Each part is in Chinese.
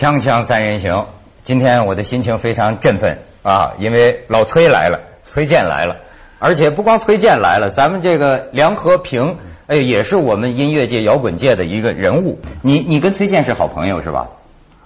锵锵三人行，今天我的心情非常振奋啊，因为老崔来了，崔健来了，而且不光崔健来了，咱们这个梁和平，哎，也是我们音乐界、摇滚界的一个人物。你你跟崔健是好朋友是吧？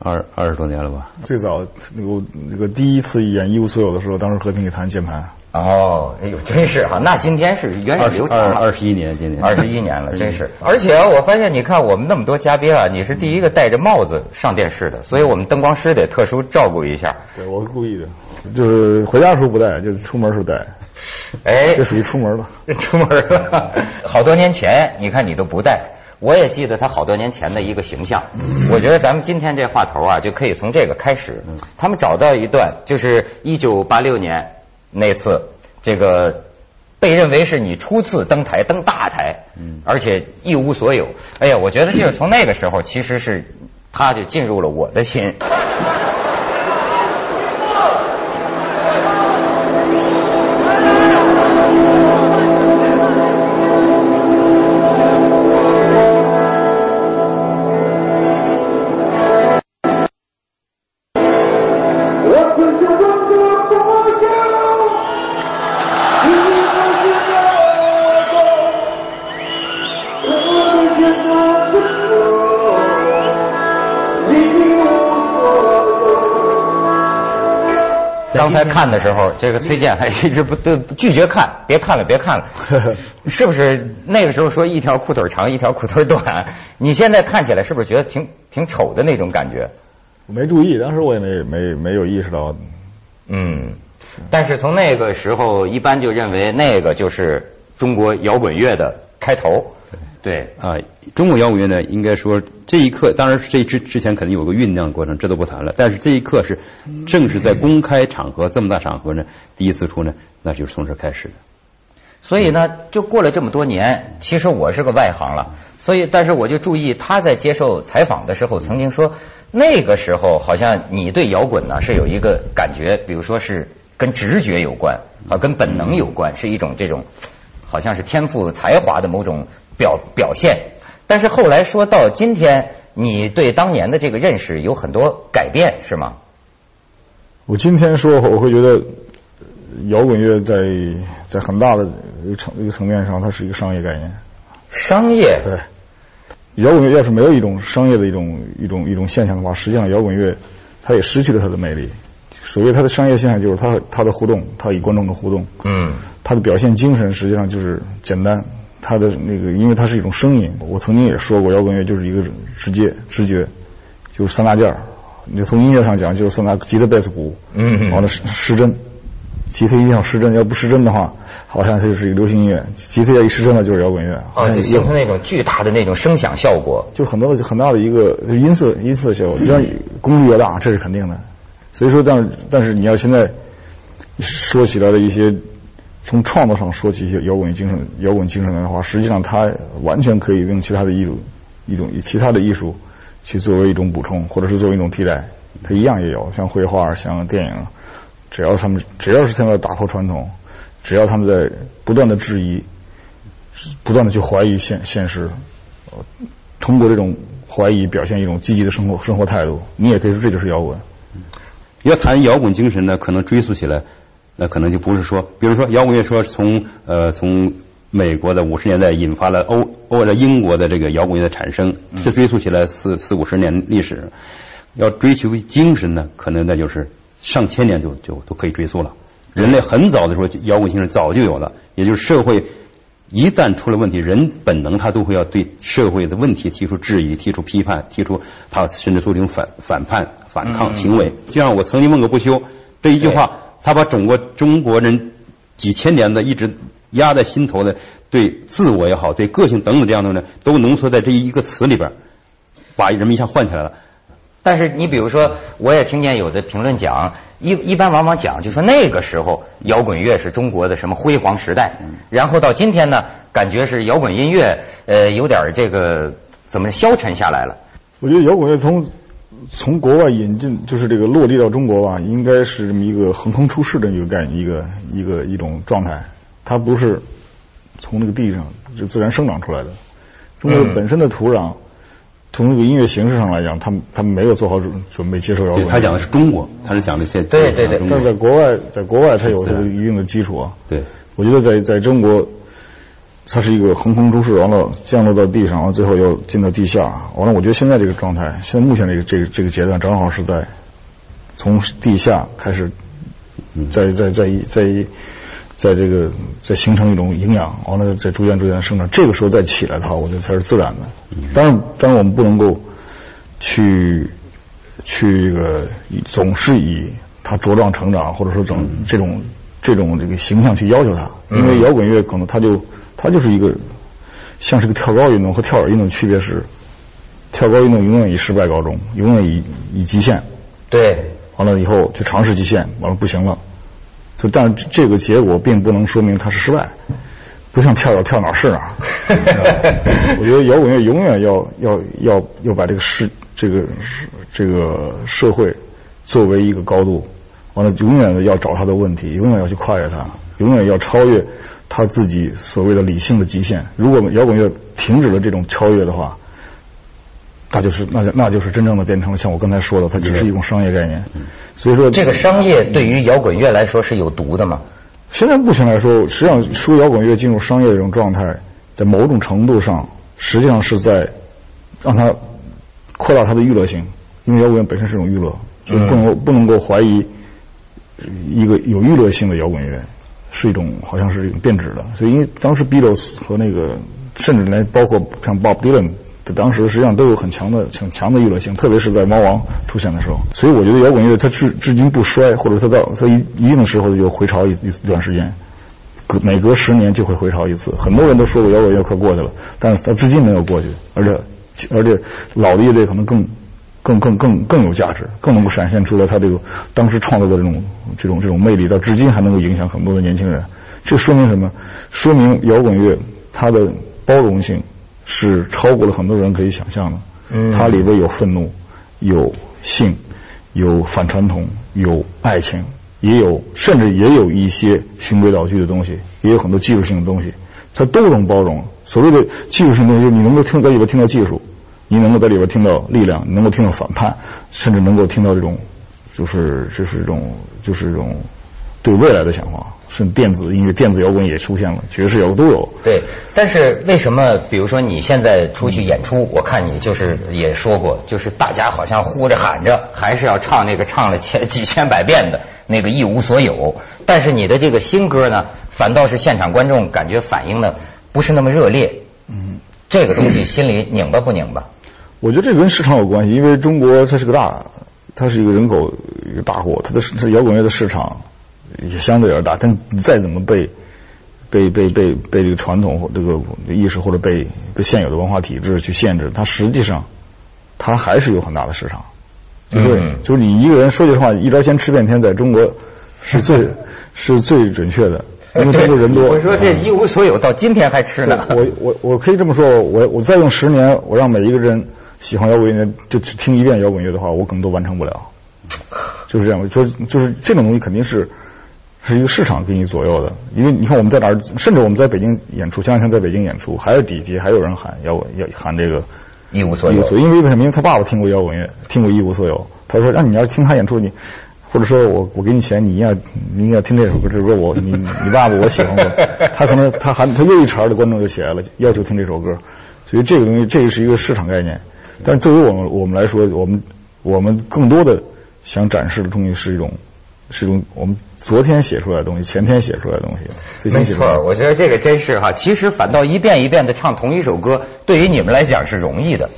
二二十多年了吧？最早那个那个第一次演一无所有的时候，当时和平给弹键盘。哦，哎呦，真是哈，那今天是源远流长了，二十一年，今年二十一年了，真是。而且我发现，你看我们那么多嘉宾啊，你是第一个戴着帽子上电视的，所以我们灯光师得特殊照顾一下。对，我是故意的，就是回家的时候不戴，就是出门时候戴。哎，这属于出门了，出门了。好多年前，你看你都不戴，我也记得他好多年前的一个形象。我觉得咱们今天这话头啊，就可以从这个开始。他们找到一段，就是一九八六年。那次，这个被认为是你初次登台登大台，嗯，而且一无所有。哎呀，我觉得就是从那个时候，其实是他就进入了我的心。刚才看的时候，这个崔健还一直不对拒绝看，别看了，别看了，是不是？那个时候说一条裤腿长，一条裤腿短，你现在看起来是不是觉得挺挺丑的那种感觉？我没注意，当时我也没没没有意识到。嗯，但是从那个时候，一般就认为那个就是中国摇滚乐的开头。对啊，中国摇滚乐呢，应该说这一刻，当然这之之前肯定有个酝酿过程，这都不谈了。但是这一刻是正是在公开场合这么大场合呢，第一次出呢，那就是从这开始的。所以呢，就过了这么多年，其实我是个外行了。所以，但是我就注意他在接受采访的时候，曾经说那个时候好像你对摇滚呢是有一个感觉，比如说是跟直觉有关啊，跟本能有关，是一种这种好像是天赋才华的某种。表表现，但是后来说到今天，你对当年的这个认识有很多改变，是吗？我今天说，我会觉得摇滚乐在在很大的一个层一个层面上，它是一个商业概念。商业对，摇滚乐要是没有一种商业的一种一种一种现象的话，实际上摇滚乐它也失去了它的魅力。所谓它的商业现象，就是它它的互动，它与观众的互动，嗯，它的表现精神实际上就是简单。它的那个，因为它是一种声音。我曾经也说过，摇滚乐就是一个直接、直觉，就是三大件儿。你从音乐上讲，就是三大：吉他、贝斯、鼓。嗯。完了失失真，吉他一定要失真，要不失真的话，好像它就是一个流行音乐。吉他要一失真了，就是摇滚乐。啊，形成那种巨大的那种声响效果，就很多的很大的一个就音色音色效果。你像功率越大，这是肯定的。所以说，但但是你要现在说起来的一些。从创作上说起一些摇滚精神，摇滚精神的话，实际上它完全可以用其他的艺术，一种其他的艺术去作为一种补充，或者是作为一种替代，它一样也有，像绘画、像电影，只要他们只要是他们打破传统，只要他们在不断的质疑，不断的去怀疑现现实，通过这种怀疑表现一种积极的生活生活态度，你也可以说这就是摇滚。要谈摇滚精神呢，可能追溯起来。那可能就不是说，比如说摇滚乐说从呃从美国的五十年代引发了欧欧的英国的这个摇滚乐的产生，这追溯起来四四五十年历史，要追求精神呢，可能那就是上千年就就都可以追溯了。人类很早的时候摇滚精神早就有了，也就是社会一旦出了问题，人本能他都会要对社会的问题提出质疑、提出批判、提出他甚至做这种反反叛、反抗行为。就像我曾经问过不休这一句话。他把整个中国人几千年的一直压在心头的对自我也好，对个性等等这样的呢，都浓缩在这一个词里边，把人们一下唤起来了。但是你比如说，我也听见有的评论讲，一一般往往讲，就说那个时候摇滚乐是中国的什么辉煌时代，然后到今天呢，感觉是摇滚音乐呃有点这个怎么消沉下来了。我觉得摇滚乐从。从国外引进，就是这个落地到中国吧，应该是这么一个横空出世的一个概念，一个一个一种状态。它不是从那个地上就自然生长出来的。中国本身的土壤从这个音乐形式上来讲，他们他们没有做好准准备接受摇滚。他讲的是中国，他是讲的些对对对但是在国外，在国外他有这个一定的基础啊。对，我觉得在在中国，它是一个横空出世，完了降落到地上，完了最后又进到地下，完了我觉得现在这个状态，现在目前这个这个这个阶段，正好是在从地下开始，在在在在在这个在形成一种营养，完了再逐渐逐渐生长，这个时候再起来的话，我觉得才是自然的。当然，当然我们不能够去去这个总是以他茁壮成长，或者说整这种这种这个形象去要求他，因为摇滚乐可能它就它就是一个像是个跳高运动和跳远运动区别是，跳高运动永远以失败告终，永远以以极限，对，完了以后就尝试极限，完了不行了，就但这个结果并不能说明它是失败，不像跳远跳哪儿是哪儿。我觉得摇滚乐永远要要要要把这个世这个这个社会作为一个高度，完了永远的要找他的问题，永远要去跨越它，永远要超越他自己所谓的理性的极限。如果摇滚乐停止了这种超越的话，那就是那就那就是真正的变成了像我刚才说的，它只是一种商业概念。所以说这个商业对于摇滚乐来说是有毒的嘛？现在目前来说，实际上说摇滚乐进入商业的这种状态，在某种程度上，实际上是在让它扩大它的娱乐性，因为摇滚乐本身是一种娱乐，就不能够不能够怀疑一个有娱乐性的摇滚乐是一种好像是一种变质的。所以因为当时 Beatles 和那个甚至连包括像 Bob Dylan。在当时实际上都有很强的、很强的娱乐性，特别是在猫王出现的时候。所以我觉得摇滚乐它至至今不衰，或者它到它一一定的时候就回潮一一段时间，隔每隔十年就会回潮一次。很多人都说过摇滚乐快过去了，但是它至今没有过去，而且而且老的乐队可能更更更更更有价值，更能够展现出来他这个当时创作的这种这种这种魅力，到至今还能够影响很多的年轻人。这说明什么？说明摇滚乐它的包容性。是超过了很多人可以想象的。嗯，它里边有愤怒，有性，有反传统，有爱情，也有甚至也有一些循规蹈矩的东西，也有很多技术性的东西，它都能包容。所谓的技术性东西，你能够听在里边听到技术，你能够在里边听到力量，能够听到反叛，甚至能够听到这种，就是就是这种就是这种对未来的想法。是电子音乐、电子摇滚也出现了，爵士摇滚都有。对，但是为什么？比如说你现在出去演出，我看你就是也说过，就是大家好像呼着喊着，还是要唱那个唱了千几千百遍的那个一无所有。但是你的这个新歌呢，反倒是现场观众感觉反应呢不是那么热烈。嗯，这个东西 心里拧巴不拧巴？我觉得这跟市场有关系，因为中国它是个大，它是一个人口一个大国，它的它摇滚乐的市场。也相对而大，但你再怎么被被被被被这个传统或这个意识或者被被现有的文化体制去限制，它实际上它还是有很大的市场。对，就是你一个人说句话，一招鲜吃遍天，在中国是最是最准确的，因为中国人多。我说这一无所有，到今天还吃呢。我我我可以这么说，我我再用十年，我让每一个人喜欢摇滚乐，就只听一遍摇滚乐的话，我可能都完成不了。就是这样，就就是这种东西肯定是。是一个市场给你左右的，因为你看我们在哪儿，甚至我们在北京演出，前两天在北京演出，还是底下还有人喊摇滚要喊这个一无所有，因为为什么？因为他爸爸听过摇滚乐，听过一无所有，他说让你要听他演出，你或者说我我给你钱，你要你要听这首歌，这首歌我你你爸爸我喜欢过，他可能他喊他又一茬的观众就起来了，要求听这首歌，所以这个东西这个是一个市场概念，但是作为我们我们来说，我们我们更多的想展示的东西是一种。是一种我们昨天写出来的东西，前天写出来的东西。没错，我觉得这个真是哈。其实反倒一遍一遍的唱同一首歌，对于你们来讲是容易的。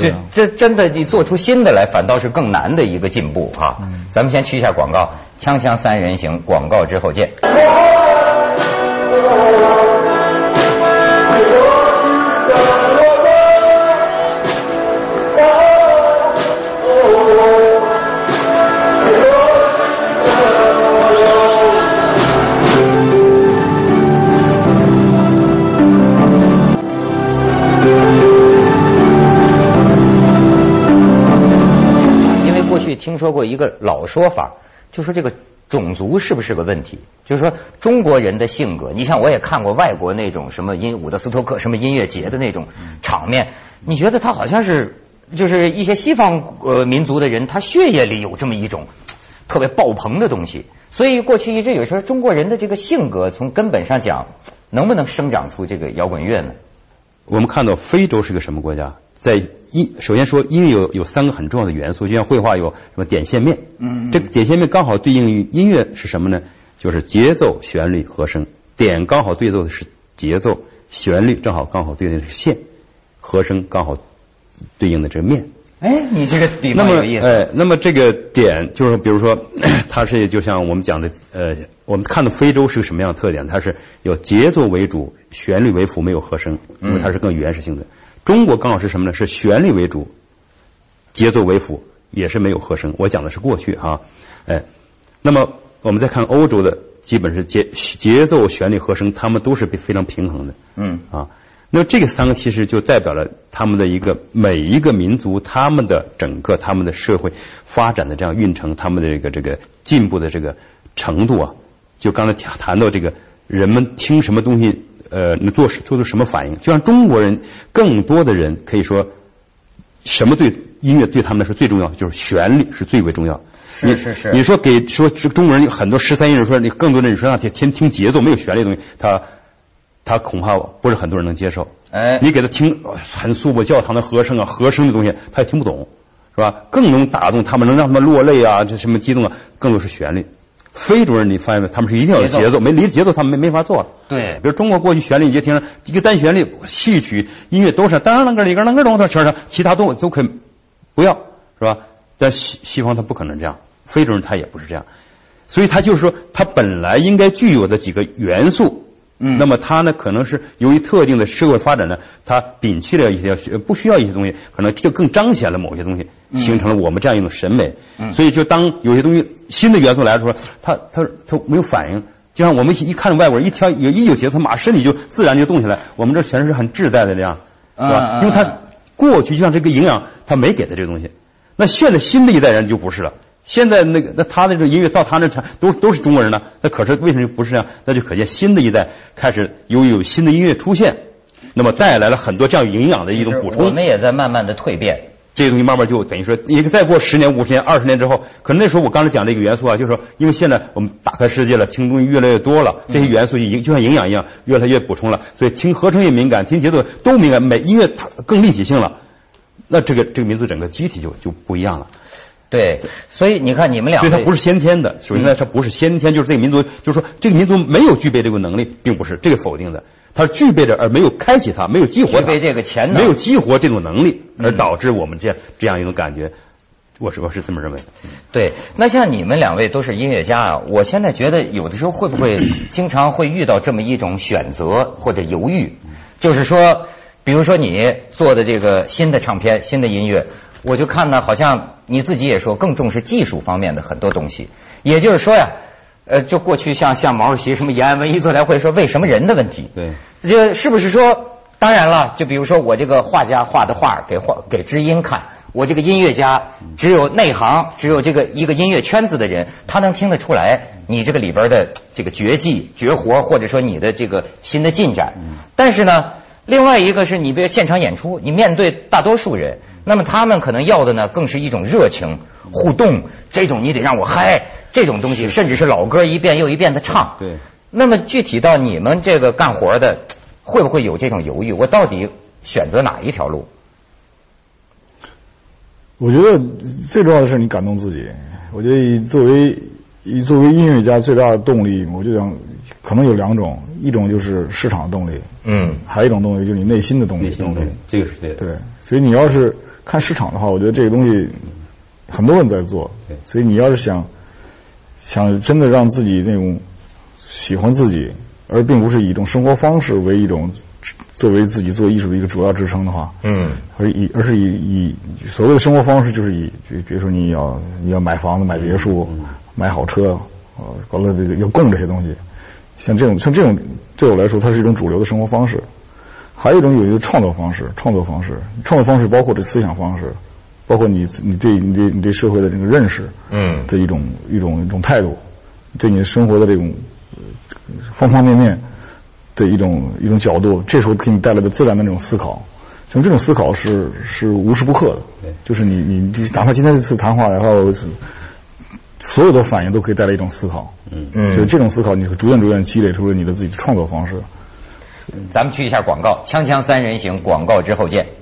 这这真的，你做出新的来，反倒是更难的一个进步啊。咱们先去一下广告，锵锵三人行，广告之后见。过去听说过一个老说法，就说这个种族是不是个问题？就是说中国人的性格，你像我也看过外国那种什么音伍德斯托克什么音乐节的那种场面，你觉得他好像是就是一些西方呃民族的人，他血液里有这么一种特别爆棚的东西。所以过去一直有说中国人的这个性格从根本上讲，能不能生长出这个摇滚乐呢？我们看到非洲是个什么国家？在音首先说音乐有有三个很重要的元素，就像绘画有什么点线面，嗯，这个点线面刚好对应于音乐是什么呢？就是节奏、旋律、和声。点刚好对奏的是节奏，旋律正好刚好对应的是线，和声刚好对应的这个面。哎，你这个比那么方有意思。哎，那么这个点就是比如说，它是就像我们讲的，呃，我们看到非洲是个什么样的特点？它是有节奏为主，旋律为辅，没有和声，因为它是更原始性的。中国刚好是什么呢？是旋律为主，节奏为辅，也是没有和声。我讲的是过去哈，哎，那么我们再看欧洲的，基本是节节奏、旋律、和声，他们都是非常平衡的。嗯啊，那这个三个其实就代表了他们的一个每一个民族他们的整个他们的社会发展的这样运程，他们的这个这个进步的这个程度啊。就刚才谈谈到这个人们听什么东西，呃，能做做出什么反应，就像中国人更多的人可以说，什么对音乐对他们来说最重要，就是旋律是最为重要。你是是是你说给说中国人很多十三亿人说你更多的人说让听听听节奏没有旋律的东西，他他恐怕不是很多人能接受。哎，你给他听呃很素朴教堂的和声啊，和声的东西他也听不懂，是吧？更能打动他们，能让他们落泪啊，这什么激动啊，更多是旋律。非洲人你发现没？他们是一定要有节奏没离节奏他们没没法做了。对比如中国过去旋律，你就听着一个单旋律、戏曲、音乐都是当啷个里个啷个咚的全上，其他都都可以不要，是吧？在西西方他不可能这样，非洲人他也不是这样，所以他就是说，他本来应该具有的几个元素，嗯那么他呢，可能是由于特定的社会发展呢，他摒弃了一些呃不需要一些东西，可能就更彰显了某些东西，形成了我们这样一种审美。嗯所以就当有些东西新的元素来的时候，他他他没有反应。就像我们一看外国人一跳有一有节奏，他马上身体就自然就动起来。我们这全是很自在的这样，是吧？嗯嗯因为他过去就像这个营养，他没给他这个东西。那现在新的一代人就不是了。现在那个那他的这音乐到他那全都都是中国人呢，那可是为什么不是这样？那就可见新的一代开始由于有新的音乐出现，那么带来了很多这样营养的一种补充我。们也在慢慢的蜕变。这个东西慢慢就等于说，一个再过十年、五十年、二十年之后，可能那时候我刚才讲这个元素啊，就是说，因为现在我们打开世界了，听东西越来越多了，这些元素已经就像营养一样，越来越补充了，所以听合成也敏感，听节奏都敏感，每音乐更立体性了，那这个这个民族整个机体就就不一样了。对，所以你看你们两位，所以它不是先天的，首先来说不是先天，就是这个民族，就是说这个民族没有具备这个能力，并不是这个否定的，它是具备着而没有开启它，没有激活它，具备这个潜能。没有激活这种能力，而嗯导致我们这样这样一种感觉。我是我是这么认为。的。对，那像你们两位都是音乐家啊，我现在觉得有的时候会不会 经常会遇到这么一种选择或者犹豫，就是说，比如说你做的这个新的唱片、新的音乐，我就看呢，好像你自己也说更重视技术方面的很多东西，也就是说呀，呃，就过去像像毛主席什么延安文艺座谈会说为什么人的问题，对，这是不是说？当然了，就比如说我这个画家画的画给画给知音看，我这个音乐家只有内行，只有这个一个音乐圈子的人，他能听得出来你这个里边的这个绝技绝活，或者说你的这个新的进展。但是呢，另外一个是你比如现场演出，你面对大多数人，那么他们可能要的呢，更是一种热情互动，这种你得让我嗨，这种东西，甚至是老歌一遍又一遍的唱。对。那么具体到你们这个干活的。会不会有这种犹豫？我到底选择哪一条路？我觉得最重要的是你感动自己。我觉得作为作为音乐家最大的动力，我就想可能有两种，一种就是市场动力，嗯，还有一种动力就是你内心的动力。内心动力，这个是对的。对，所以你要是看市场的话，我觉得这个东西很多人在做。对，所以你要是想想真的让自己那种喜欢自己。而并不是以一种生活方式为一种作为自己做艺术的一个主要支撑的话，嗯，而以而是以以所谓的生活方式就是以，就比如说你要你要买房子、买别墅、嗯、买好车，呃，完了这个要供这些东西，像这种像这种对我来说，它是一种主流的生活方式。还有一种有一个创作方式，创作方式，创作方式包括这思想方式，包括你你对你对你对社会的这个认识，嗯，的一种一种一种态度。对你生活的这种方方面面的一种一种角度，这时候给你带来的自然的那种思考，像这种思考是是无时不刻的，就是你你哪怕今天这次谈话，然后所有的反应都可以带来一种思考，嗯嗯，就这种思考，你会逐渐逐渐积累出了你的自己的创作方式。咱们去一下广告，锵锵三人行，广告之后见。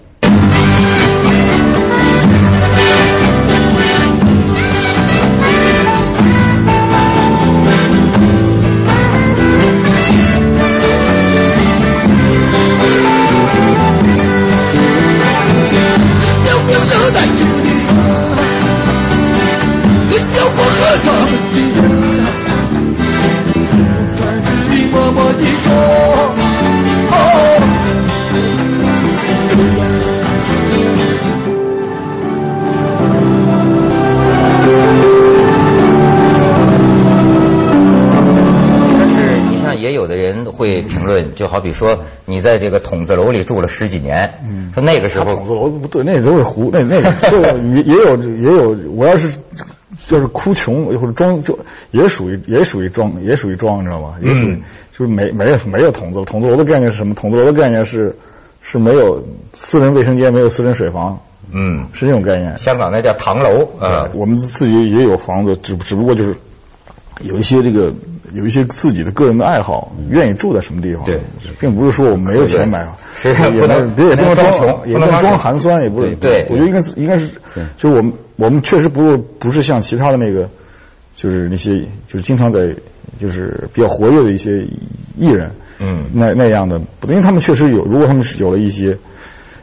就好比说，你在这个筒子楼里住了十几年，说那个时候筒子楼不对，那都是胡，那那个 也也有也有，我要是就是哭穷或者装就也属于也属于装也属于装，你知道吗？也属于就是没没有没有筒子筒子楼的概念是什么？筒子楼的概念是是没有私人卫生间，没有私人水房，嗯，是这种概念。香港那叫唐楼啊，我们自己也有房子，只只不过就是有一些这个。有一些自己的个人的爱好，愿意住在什么地方？对，并不是说我们没有钱买，也不能别也不能装穷，也不能装寒酸，也不是。对，我觉得应该是应该是，就是我们我们确实不不是像其他的那个，就是那些就是经常在就是比较活跃的一些艺人，嗯，那那样的，因为他们确实有，如果他们是有了一些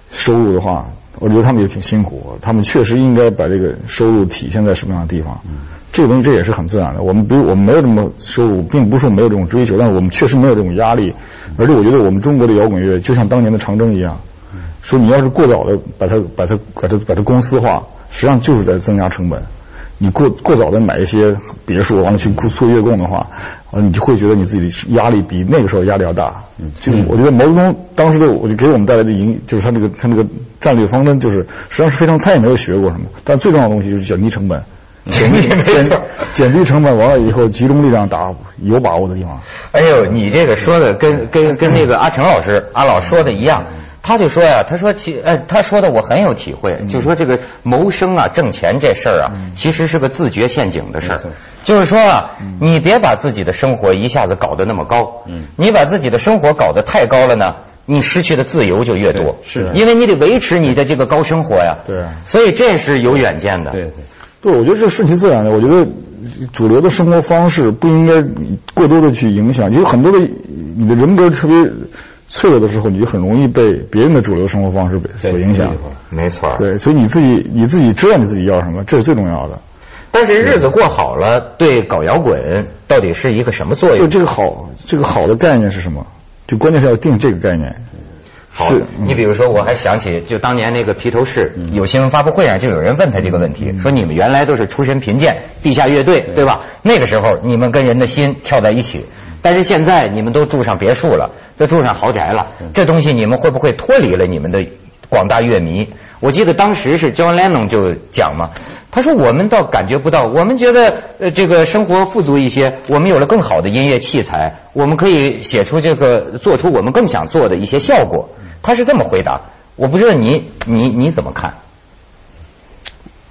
收入的话，我觉得他们也挺辛苦，他们确实应该把这个收入体现在什么样的地方。这个东西这也是很自然的。我们不我们没有这么收入，并不是没有这种追求，但是我们确实没有这种压力。而且我觉得我们中国的摇滚乐就像当年的长征一样，说你要是过早的把它把它把它把它公司化，实际上就是在增加成本。你过过早的买一些别墅，完了去做月供的话，啊，你就会觉得你自己的压力比那个时候压力要大。就我觉得毛泽东当时的我就给我们带来的影，就是他那个他那个战略方针，就是实际上是非常他也没有学过什么，但最重要的东西就是降低成本。减减减低成本完了以后，集中力量打有把握的地方。哎呦，你这个说的跟跟跟那个阿成老师阿老说的一样，他就说呀，他说其哎，他说的我很有体会，就说这个谋生啊、挣钱这事儿啊，其实是个自觉陷阱的事儿。就是说啊，你别把自己的生活一下子搞得那么高，你把自己的生活搞得太高了呢，你失去的自由就越多。是，因为你得维持你的这个高生活呀。对。所以这是有远见的。对对。对，我觉得是顺其自然的。我觉得主流的生活方式不应该过多的去影响。有很多的你的人格特别脆弱的时候，你就很容易被别人的主流生活方式所影响。没错。对，所以你自己你自己知道你自己要什么，这是最重要的。但是日子过好了，对搞摇滚到底是一个什么作用？就这个好，这个好的概念是什么？就关键是要定这个概念。好，你比如说，我还想起就当年那个披头士有新闻发布会上就有人问他这个问题，说你们原来都是出身贫贱地下乐队对吧？那个时候你们跟人的心跳在一起，但是现在你们都住上别墅了，都住上豪宅了，这东西你们会不会脱离了你们的？广大乐迷，我记得当时是 John Lennon 就讲嘛，他说我们倒感觉不到，我们觉得呃这个生活富足一些，我们有了更好的音乐器材，我们可以写出这个做出我们更想做的一些效果。他是这么回答，我不知道你你你怎么看？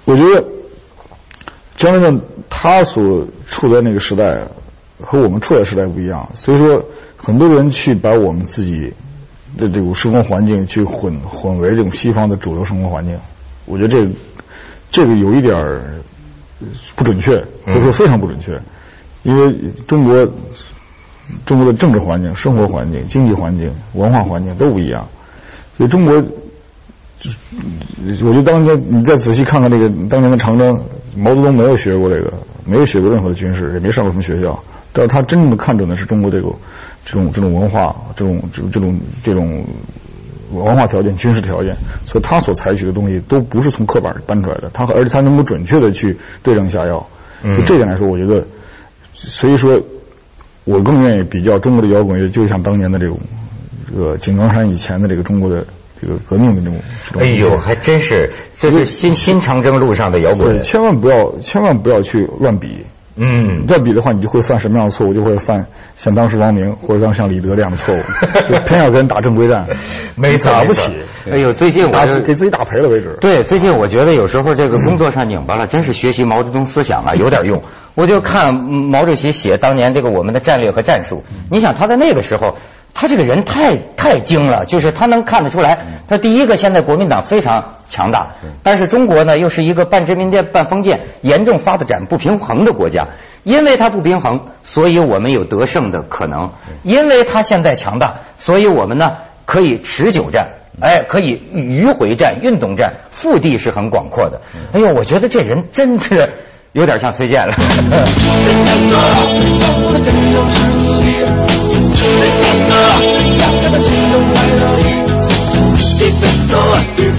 我觉得 John Lennon 他所处在那个时代和我们处在时代不一样，所以说很多人去把我们自己。的这种生活环境去混混为这种西方的主流生活环境，我觉得这这个有一点不准确，或者说非常不准确，因为中国中国的政治环境、生活环境、经济环境、文化环境都不一样，所以中国，我觉得当年你再仔细看看这个当年的长征，毛泽东没有学过这个，没有学过任何的军事，也没上过什么学校，但是他真正的看准的是中国这个。这种这种文化，这种这这种这种文化条件、军事条件，所以他所采取的东西都不是从课本搬出来的，他而且他能够准确的去对症下药。就这点来说，我觉得，所以说，我更愿意比较中国的摇滚乐，就像当年的这种这个井冈山以前的这个中国的这个革命的这种。哎呦，还真是，这是新新长征路上的摇滚。对，千万不要千万不要去乱比。嗯你，再比的话，你就会犯什么样的错误？就会犯像当时王明或者当时像李德这样的错误，就偏要跟人打正规战，没打不起。哎呦，最近我就给自己打赔了为止。对，最近我觉得有时候这个工作上拧巴了，真是学习毛泽东思想啊有点用。我就看嗯毛主席写当年这个我们的战略和战术，你想他在那个时候，他这个人太太精了，就是他能看得出来，他第一个现在国民党非常强大，但是中国呢又是一个半殖民地半封建、严重发展不平衡的国家，因为它不平衡，所以我们有得胜的可能；因为它现在强大，所以我们呢可以持久战。哎，可以迂回战、运动战，腹地是很广阔的。哎呦，我觉得这人真是有点像崔健了。让他在心中才得意，一边走一边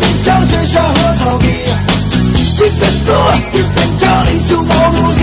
和草地，一边走一边唱领袖毛主席。